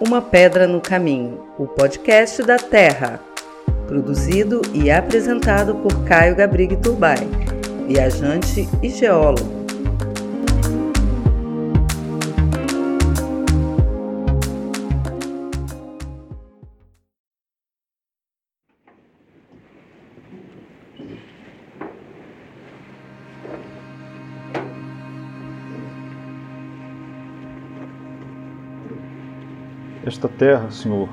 Uma Pedra no Caminho, o podcast da Terra. Produzido e apresentado por Caio Gabrig Turbay, viajante e geólogo. Esta terra, Senhor,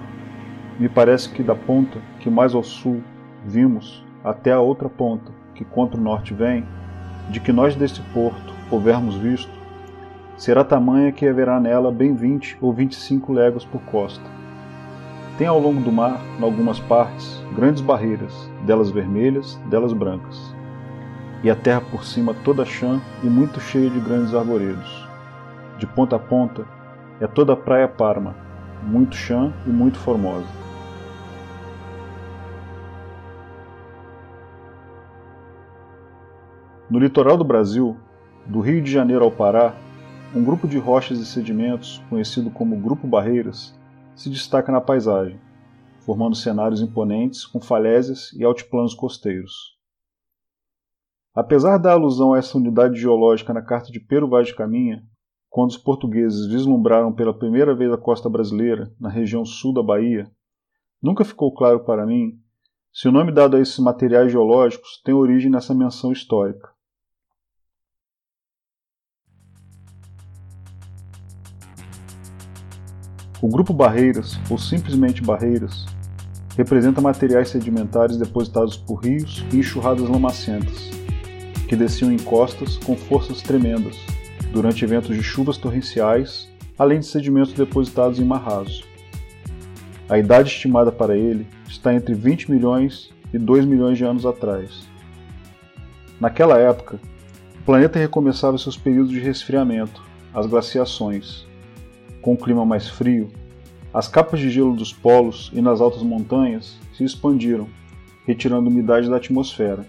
me parece que da ponta que mais ao sul vimos até a outra ponta que contra o norte vem, de que nós deste porto houvermos visto, será tamanha que haverá nela bem vinte ou vinte e cinco léguas por costa. Tem ao longo do mar, em algumas partes, grandes barreiras, delas vermelhas, delas brancas. E a terra por cima toda chã e muito cheia de grandes arvoredos. De ponta a ponta é toda a praia Parma, muito chã e muito formosa. No litoral do Brasil, do Rio de Janeiro ao Pará, um grupo de rochas e sedimentos, conhecido como Grupo Barreiras, se destaca na paisagem, formando cenários imponentes com falésias e altiplanos costeiros. Apesar da alusão a essa unidade geológica na carta de Pero Vaz de Caminha, quando os portugueses vislumbraram pela primeira vez a costa brasileira, na região sul da Bahia, nunca ficou claro para mim se o nome dado a esses materiais geológicos tem origem nessa menção histórica. O grupo Barreiras, ou simplesmente Barreiras, representa materiais sedimentares depositados por rios e enxurradas lamacentas, que desciam em costas com forças tremendas, durante eventos de chuvas torrenciais, além de sedimentos depositados em mar raso. A idade estimada para ele está entre 20 milhões e 2 milhões de anos atrás. Naquela época, o planeta recomeçava seus períodos de resfriamento, as glaciações. Com o clima mais frio, as capas de gelo dos polos e nas altas montanhas se expandiram, retirando umidade da atmosfera.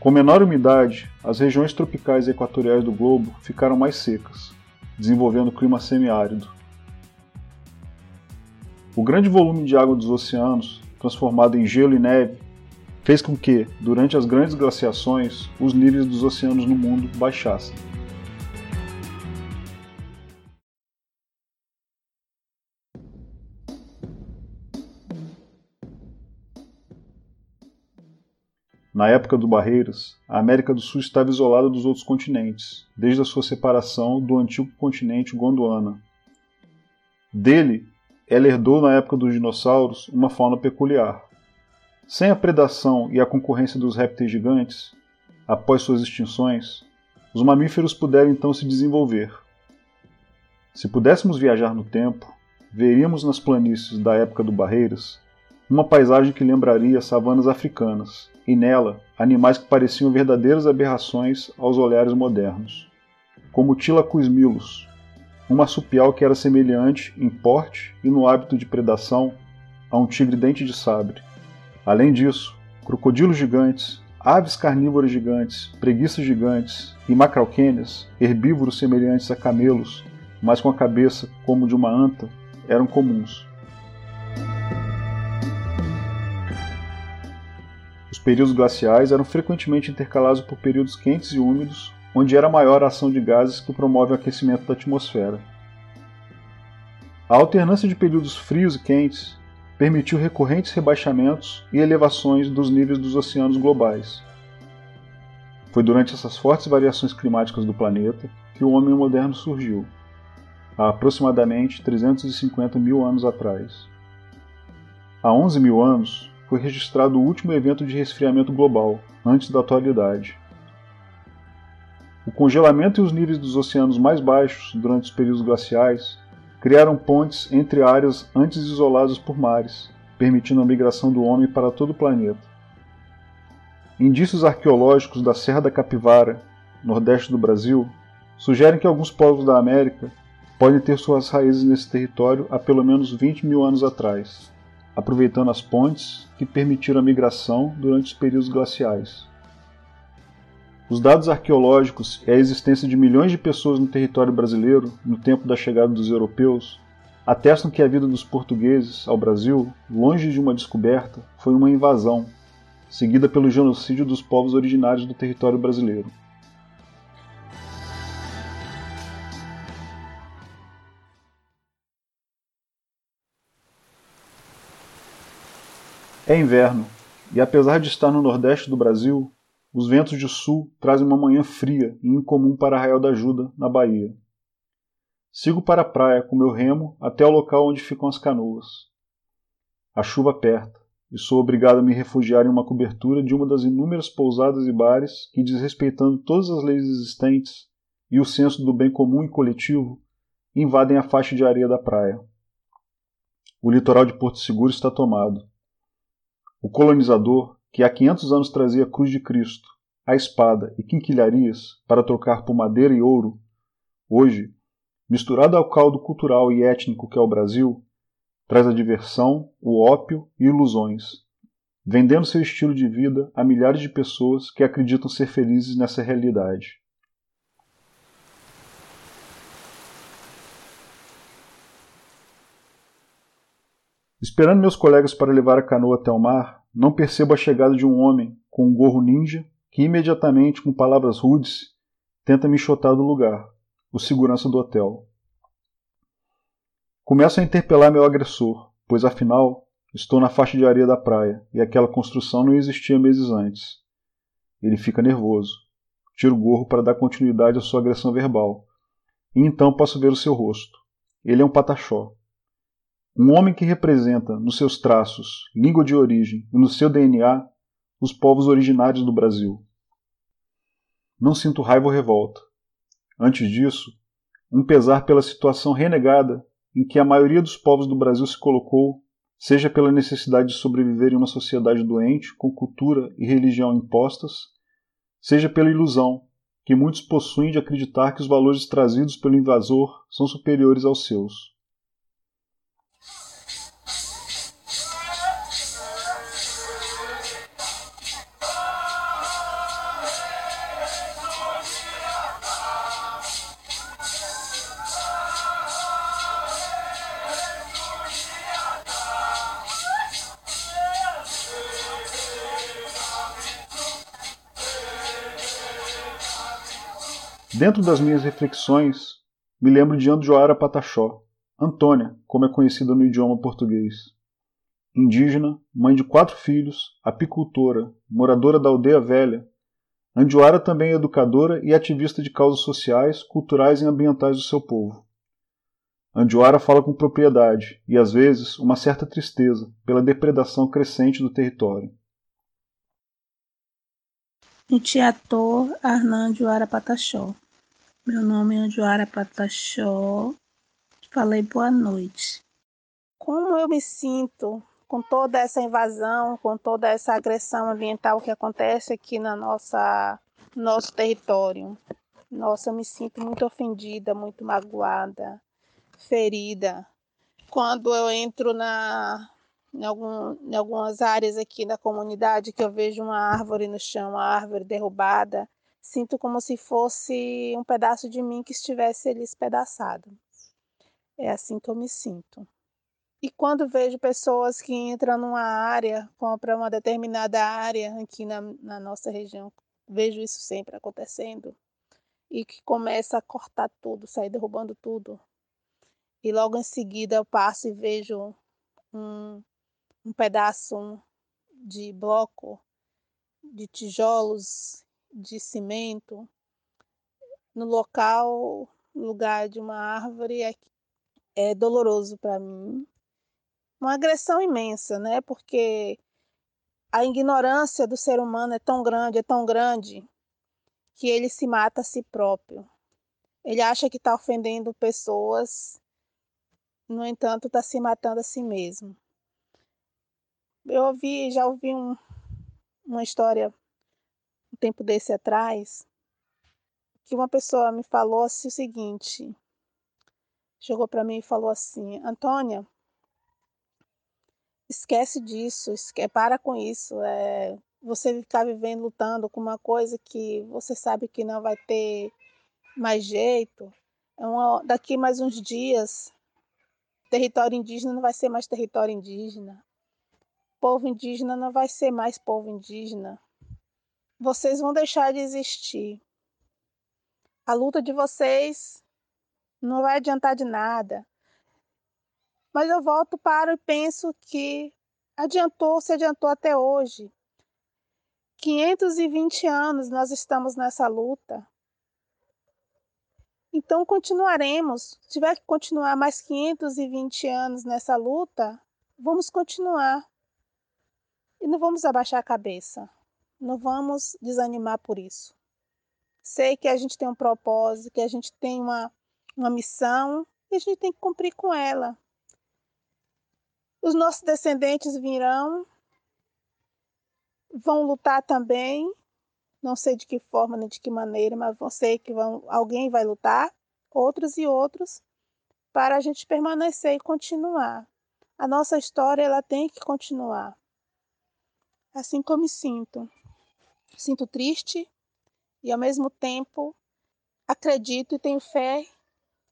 Com menor umidade, as regiões tropicais e equatoriais do globo ficaram mais secas, desenvolvendo clima semiárido. O grande volume de água dos oceanos, transformado em gelo e neve, fez com que, durante as grandes glaciações, os níveis dos oceanos no mundo baixassem. Na época do Barreiras, a América do Sul estava isolada dos outros continentes, desde a sua separação do antigo continente Gondwana. Dele, ela herdou na época dos dinossauros uma fauna peculiar. Sem a predação e a concorrência dos répteis gigantes, após suas extinções, os mamíferos puderam então se desenvolver. Se pudéssemos viajar no tempo, veríamos nas planícies da época do Barreiras uma paisagem que lembraria savanas africanas, e nela animais que pareciam verdadeiras aberrações aos olhares modernos, como Tilacusmilus, um marsupial que era semelhante em porte e no hábito de predação a um tigre dente de sabre. Além disso, crocodilos gigantes, aves carnívoras gigantes, preguiças gigantes e macrauquênias, herbívoros semelhantes a camelos, mas com a cabeça como de uma anta, eram comuns. Períodos glaciais eram frequentemente intercalados por períodos quentes e úmidos, onde era maior a ação de gases que promove o aquecimento da atmosfera. A alternância de períodos frios e quentes permitiu recorrentes rebaixamentos e elevações dos níveis dos oceanos globais. Foi durante essas fortes variações climáticas do planeta que o homem moderno surgiu, há aproximadamente 350 mil anos atrás. Há 11 mil anos, foi registrado o último evento de resfriamento global, antes da atualidade. O congelamento e os níveis dos oceanos mais baixos durante os períodos glaciais criaram pontes entre áreas antes isoladas por mares, permitindo a migração do homem para todo o planeta. Indícios arqueológicos da Serra da Capivara, nordeste do Brasil, sugerem que alguns povos da América podem ter suas raízes nesse território há pelo menos 20 mil anos atrás aproveitando as pontes que permitiram a migração durante os períodos glaciais. Os dados arqueológicos e a existência de milhões de pessoas no território brasileiro no tempo da chegada dos europeus atestam que a vida dos portugueses ao Brasil, longe de uma descoberta, foi uma invasão, seguida pelo genocídio dos povos originários do território brasileiro. É inverno, e apesar de estar no nordeste do Brasil, os ventos de sul trazem uma manhã fria e incomum para Arraial da Ajuda, na Bahia. Sigo para a praia com meu remo até o local onde ficam as canoas. A chuva aperta e sou obrigado a me refugiar em uma cobertura de uma das inúmeras pousadas e bares que, desrespeitando todas as leis existentes e o senso do bem comum e coletivo, invadem a faixa de areia da praia. O litoral de Porto Seguro está tomado o colonizador, que há 500 anos trazia a cruz de Cristo, a espada e quinquilharias para trocar por madeira e ouro, hoje, misturado ao caldo cultural e étnico que é o Brasil, traz a diversão, o ópio e ilusões, vendendo seu estilo de vida a milhares de pessoas que acreditam ser felizes nessa realidade. Esperando meus colegas para levar a canoa até o mar, não percebo a chegada de um homem com um gorro ninja que imediatamente, com palavras rudes, tenta me enxotar do lugar, o segurança do hotel. Começo a interpelar meu agressor, pois afinal estou na faixa de areia da praia e aquela construção não existia meses antes. Ele fica nervoso. Tiro o gorro para dar continuidade à sua agressão verbal. E então posso ver o seu rosto. Ele é um pataxó. Um homem que representa, nos seus traços, língua de origem e no seu DNA, os povos originários do Brasil. Não sinto raiva ou revolta. Antes disso, um pesar pela situação renegada em que a maioria dos povos do Brasil se colocou, seja pela necessidade de sobreviver em uma sociedade doente, com cultura e religião impostas, seja pela ilusão que muitos possuem de acreditar que os valores trazidos pelo invasor são superiores aos seus. Dentro das minhas reflexões, me lembro de Andjoara Pataxó, Antônia, como é conhecida no idioma português. Indígena, mãe de quatro filhos, apicultora, moradora da aldeia velha, Andjoara também é educadora e ativista de causas sociais, culturais e ambientais do seu povo. Andjoara fala com propriedade e, às vezes, uma certa tristeza pela depredação crescente do território. Ntiator Arnan Joara Pataxó meu nome é Anjoara Pataxó. Falei boa noite. Como eu me sinto com toda essa invasão, com toda essa agressão ambiental que acontece aqui na nossa nosso território? Nossa, eu me sinto muito ofendida, muito magoada, ferida. Quando eu entro na em, algum, em algumas áreas aqui da comunidade que eu vejo uma árvore no chão, uma árvore derrubada, Sinto como se fosse um pedaço de mim que estivesse ali espedaçado. É assim que eu me sinto. E quando vejo pessoas que entram numa área, compram uma determinada área aqui na, na nossa região, vejo isso sempre acontecendo, e que começa a cortar tudo, sair derrubando tudo. E logo em seguida eu passo e vejo um, um pedaço de bloco de tijolos de cimento no local, lugar de uma árvore é, é doloroso para mim. Uma agressão imensa, né? Porque a ignorância do ser humano é tão grande, é tão grande, que ele se mata a si próprio. Ele acha que está ofendendo pessoas, no entanto, está se matando a si mesmo. Eu ouvi, já ouvi um, uma história tempo desse atrás, que uma pessoa me falou assim, o seguinte, chegou para mim e falou assim, Antônia, esquece disso, esque para com isso, é, você ficar vivendo, lutando com uma coisa que você sabe que não vai ter mais jeito, é uma, daqui mais uns dias território indígena não vai ser mais território indígena. Povo indígena não vai ser mais povo indígena. Vocês vão deixar de existir. A luta de vocês não vai adiantar de nada. Mas eu volto para e penso que adiantou, se adiantou até hoje. 520 anos nós estamos nessa luta. Então continuaremos. Se tiver que continuar mais 520 anos nessa luta, vamos continuar. E não vamos abaixar a cabeça. Não vamos desanimar por isso. Sei que a gente tem um propósito, que a gente tem uma, uma missão e a gente tem que cumprir com ela. Os nossos descendentes virão, vão lutar também não sei de que forma nem de que maneira, mas sei que vão, alguém vai lutar, outros e outros, para a gente permanecer e continuar. A nossa história ela tem que continuar. Assim como me sinto. Sinto triste e ao mesmo tempo acredito e tenho fé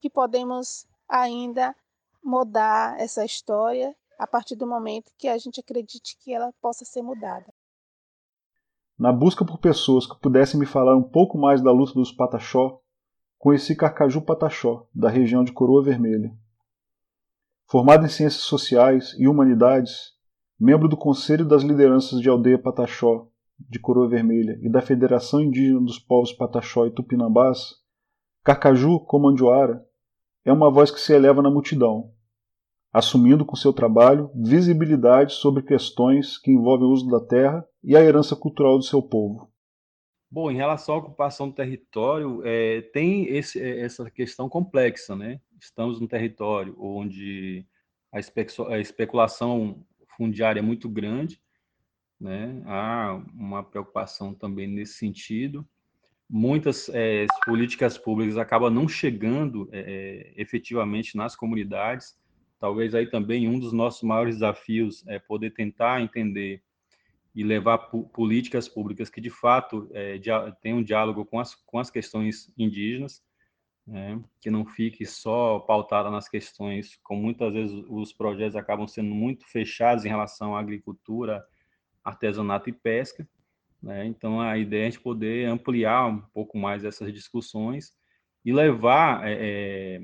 que podemos ainda mudar essa história a partir do momento que a gente acredite que ela possa ser mudada. Na busca por pessoas que pudessem me falar um pouco mais da luta dos Pataxó, conheci Carcaju Pataxó, da região de Coroa Vermelha. Formado em Ciências Sociais e Humanidades, membro do Conselho das Lideranças de Aldeia Pataxó, de Coroa Vermelha, e da Federação Indígena dos Povos Pataxó e Tupinambás, Carcaju Comandioara é uma voz que se eleva na multidão, assumindo com seu trabalho visibilidade sobre questões que envolvem o uso da terra e a herança cultural do seu povo. Bom, em relação à ocupação do território, é, tem esse, é, essa questão complexa, né? Estamos num território onde a, a especulação fundiária muito grande, né? Há uma preocupação também nesse sentido. Muitas é, políticas públicas acabam não chegando é, é efetivamente nas comunidades, Talvez aí também um dos nossos maiores desafios é poder tentar entender e levar políticas públicas que de fato é, tenham um diálogo com as, com as questões indígenas, né, que não fique só pautada nas questões, como muitas vezes os projetos acabam sendo muito fechados em relação à agricultura, artesanato e pesca. Né, então a ideia é a gente poder ampliar um pouco mais essas discussões e levar é,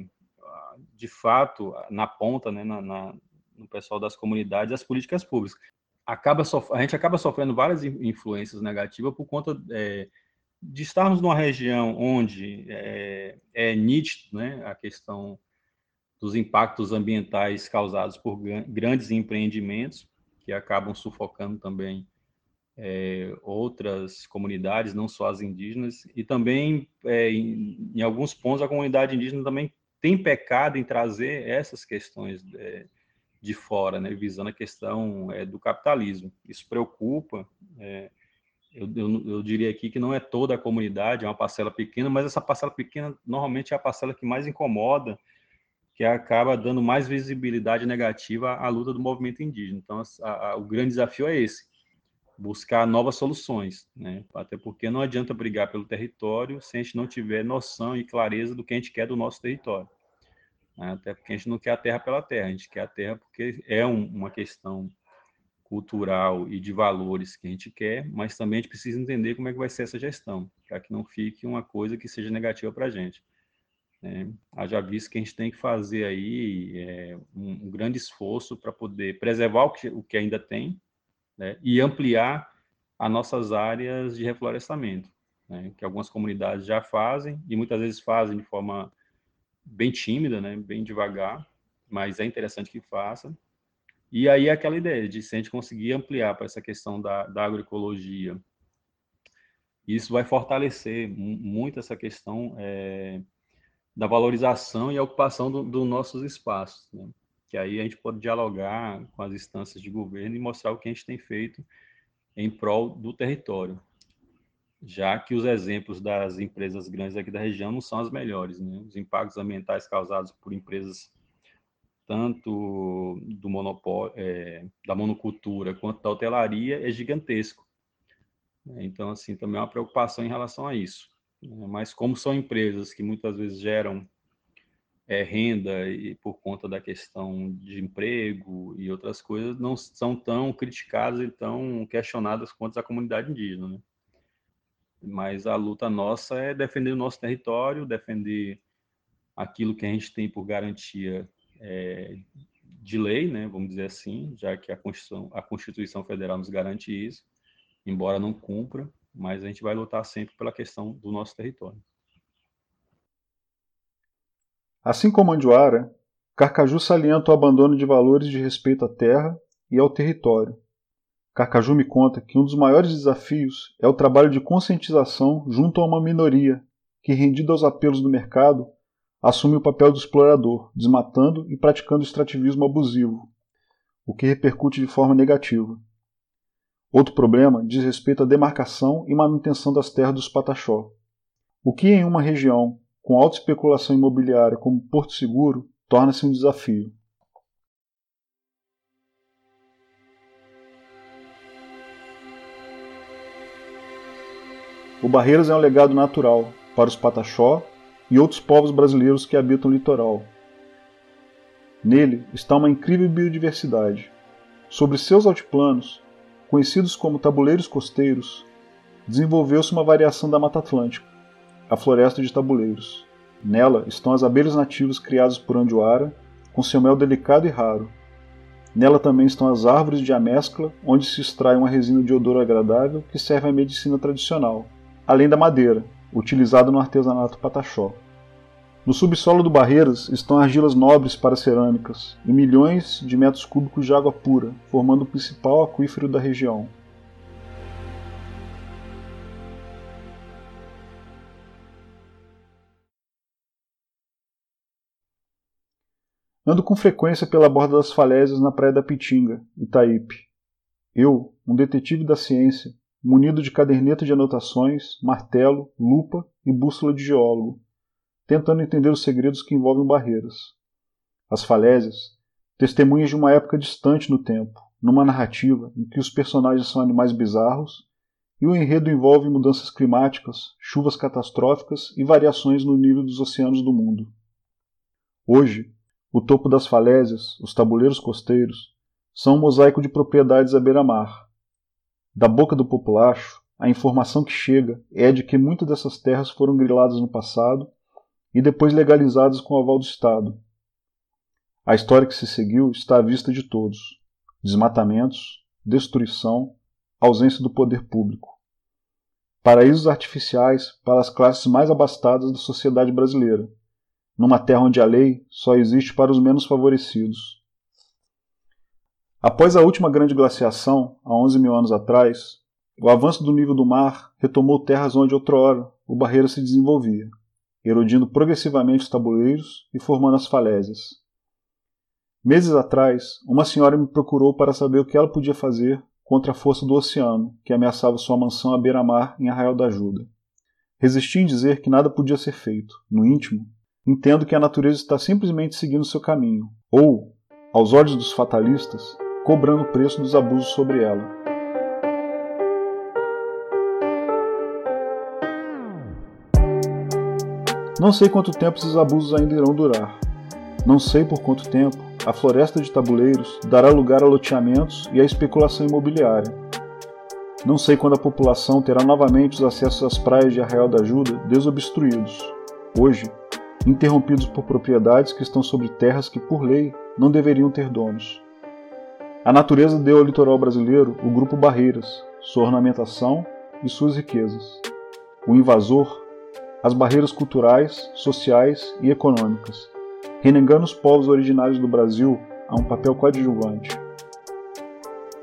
de fato, na ponta, né, na, na, no pessoal das comunidades, as políticas públicas. Acaba a gente acaba sofrendo várias influências negativas por conta é, de estarmos numa região onde é, é nítido né, a questão dos impactos ambientais causados por grandes empreendimentos, que acabam sufocando também é, outras comunidades, não só as indígenas, e também, é, em, em, alguns pontos, a comunidade indígena também tem pecado em trazer essas questões é, de fora, né, visando a questão é, do capitalismo. Isso preocupa. É, eu, eu, eu, diria aqui que não é toda a comunidade, é uma parcela pequena, mas essa parcela pequena normalmente é a parcela que mais incomoda, que acaba dando mais visibilidade negativa à luta do movimento indígena. Então, a, a, o grande desafio é esse: buscar novas soluções, né? Até porque não adianta brigar pelo território se a gente não tiver noção e clareza do que a gente quer do nosso território. Né? Até porque a gente não quer a terra pela terra, a gente quer a terra porque é um, uma questão cultural e de valores que a gente quer, mas também a gente precisa entender como é que vai ser essa gestão, para que não fique uma coisa que seja negativa para a gente. Né? Haja visto que a gente tem que fazer aí é, um, um, grande esforço para poder preservar o que, o que ainda tem né? e ampliar as nossas áreas de reflorestamento, né? que algumas comunidades já fazem e muitas vezes fazem de forma bem tímida, né, bem devagar, mas é interessante que faça. E aí aquela ideia de se a gente conseguir ampliar para essa questão da, da agroecologia, isso vai fortalecer muito essa questão é, da valorização e ocupação dos do nossos espaços, né? que aí a gente pode dialogar com as instâncias de governo e mostrar o que a gente tem feito em prol do território já que os exemplos das empresas grandes aqui da região não são as melhores. Né? Os impactos ambientais causados por empresas tanto do monopólio, é, da monocultura quanto da hotelaria é gigantesco. Então, assim, também é uma preocupação em relação a isso. Né? Mas como são empresas que muitas vezes geram é, renda e por conta da questão de emprego e outras coisas não são tão criticadas e tão questionadas quanto a comunidade indígena, né? Mas a luta nossa é defender o nosso território, defender aquilo que a gente tem por garantia é, de lei, né, vamos dizer assim, já que a Constituição, a Constituição Federal nos garante isso, embora não cumpra, mas a gente vai lutar sempre pela questão do nosso território. Assim como Andiuara, Carcaju salienta o abandono de valores de respeito à terra e ao território. Carcaju me conta que um dos maiores desafios é o trabalho de conscientização junto a uma minoria que, rendida aos apelos do mercado, assume o papel do explorador, desmatando e praticando extrativismo abusivo, o que repercute de forma negativa. Outro problema diz respeito à demarcação e manutenção das terras dos Pataxó. O que em uma região com alta especulação imobiliária como Porto Seguro torna-se um desafio. O Barreiras é um legado natural para os Pataxó e outros povos brasileiros que habitam o litoral. Nele está uma incrível biodiversidade. Sobre seus altiplanos, conhecidos como tabuleiros costeiros, desenvolveu-se uma variação da Mata Atlântica, a floresta de tabuleiros. Nela estão as abelhas nativas criadas por Andiuara, com seu mel delicado e raro. Nela também estão as árvores de amescla, onde se extrai uma resina de odor agradável que serve à medicina tradicional, além da madeira, utilizado no artesanato pataxó. No subsolo do Barreiras estão argilas nobres para cerâmicas e milhões de metros cúbicos de água pura, formando o principal aquífero da região. Ando com frequência pela borda das falésias na Praia da Pitinga, Itaípe. Eu, um detetive da ciência, munido de caderneta de anotações, martelo, lupa e bússola de geólogo, tentando entender os segredos que envolvem barreiras. As falésias, testemunhas de uma época distante no tempo, numa narrativa em que os personagens são animais bizarros e o enredo envolve mudanças climáticas, chuvas catastróficas e variações no nível dos oceanos do mundo. Hoje, o topo das falésias, os tabuleiros costeiros, são um mosaico de propriedades à beira-mar, da boca do populacho, a informação que chega é de que muitas dessas terras foram griladas no passado e depois legalizadas com o aval do Estado. A história que se seguiu está à vista de todos: desmatamentos, destruição, ausência do poder público. Paraísos artificiais para as classes mais abastadas da sociedade brasileira, numa terra onde a lei só existe para os menos favorecidos. Após a última grande glaciação, há 11 mil anos atrás, o avanço do nível do mar retomou terras onde outrora o barreiro se desenvolvia, erodindo progressivamente os tabuleiros e formando as falésias. Meses atrás, uma senhora me procurou para saber o que ela podia fazer contra a força do oceano, que ameaçava sua mansão à beira-mar em Arraial da Ajuda. Resisti em dizer que nada podia ser feito. No íntimo, entendo que a natureza está simplesmente seguindo seu caminho, ou, aos olhos dos fatalistas, cobrando o preço dos abusos sobre ela. Não sei quanto tempo esses abusos ainda irão durar. Não sei por quanto tempo a floresta de tabuleiros dará lugar a loteamentos e à especulação imobiliária. Não sei quando a população terá novamente os acessos às praias de Arraial da Ajuda desobstruídos, hoje interrompidos por propriedades que estão sobre terras que, por lei, não deveriam ter donos. A natureza deu ao litoral brasileiro o grupo Barreiras, sua ornamentação e suas riquezas. O invasor, as barreiras culturais, sociais e econômicas, renegando os povos originários do Brasil a um papel coadjuvante.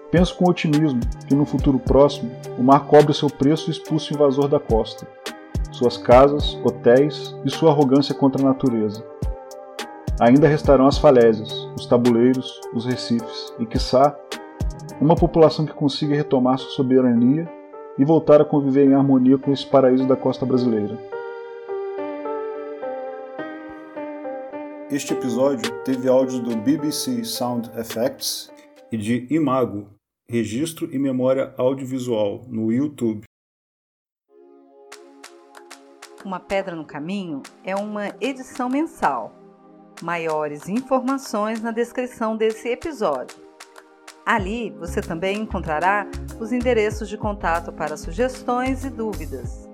Penso com otimismo que no futuro próximo o mar cobre seu preço e expulse o invasor da costa, suas casas, hotéis e sua arrogância contra a natureza ainda restarão as falésias, os tabuleiros, os recifes e, quiçá, uma população que consiga retomar sua soberania e voltar a conviver em harmonia com esse paraíso da costa brasileira. Este episódio teve áudios do BBC Sound Effects e de Imago, registro e memória audiovisual, no YouTube. Uma Pedra no Caminho é uma edição mensal Maiores informações na descrição desse episódio. Ali você também encontrará os endereços de contato para sugestões e dúvidas.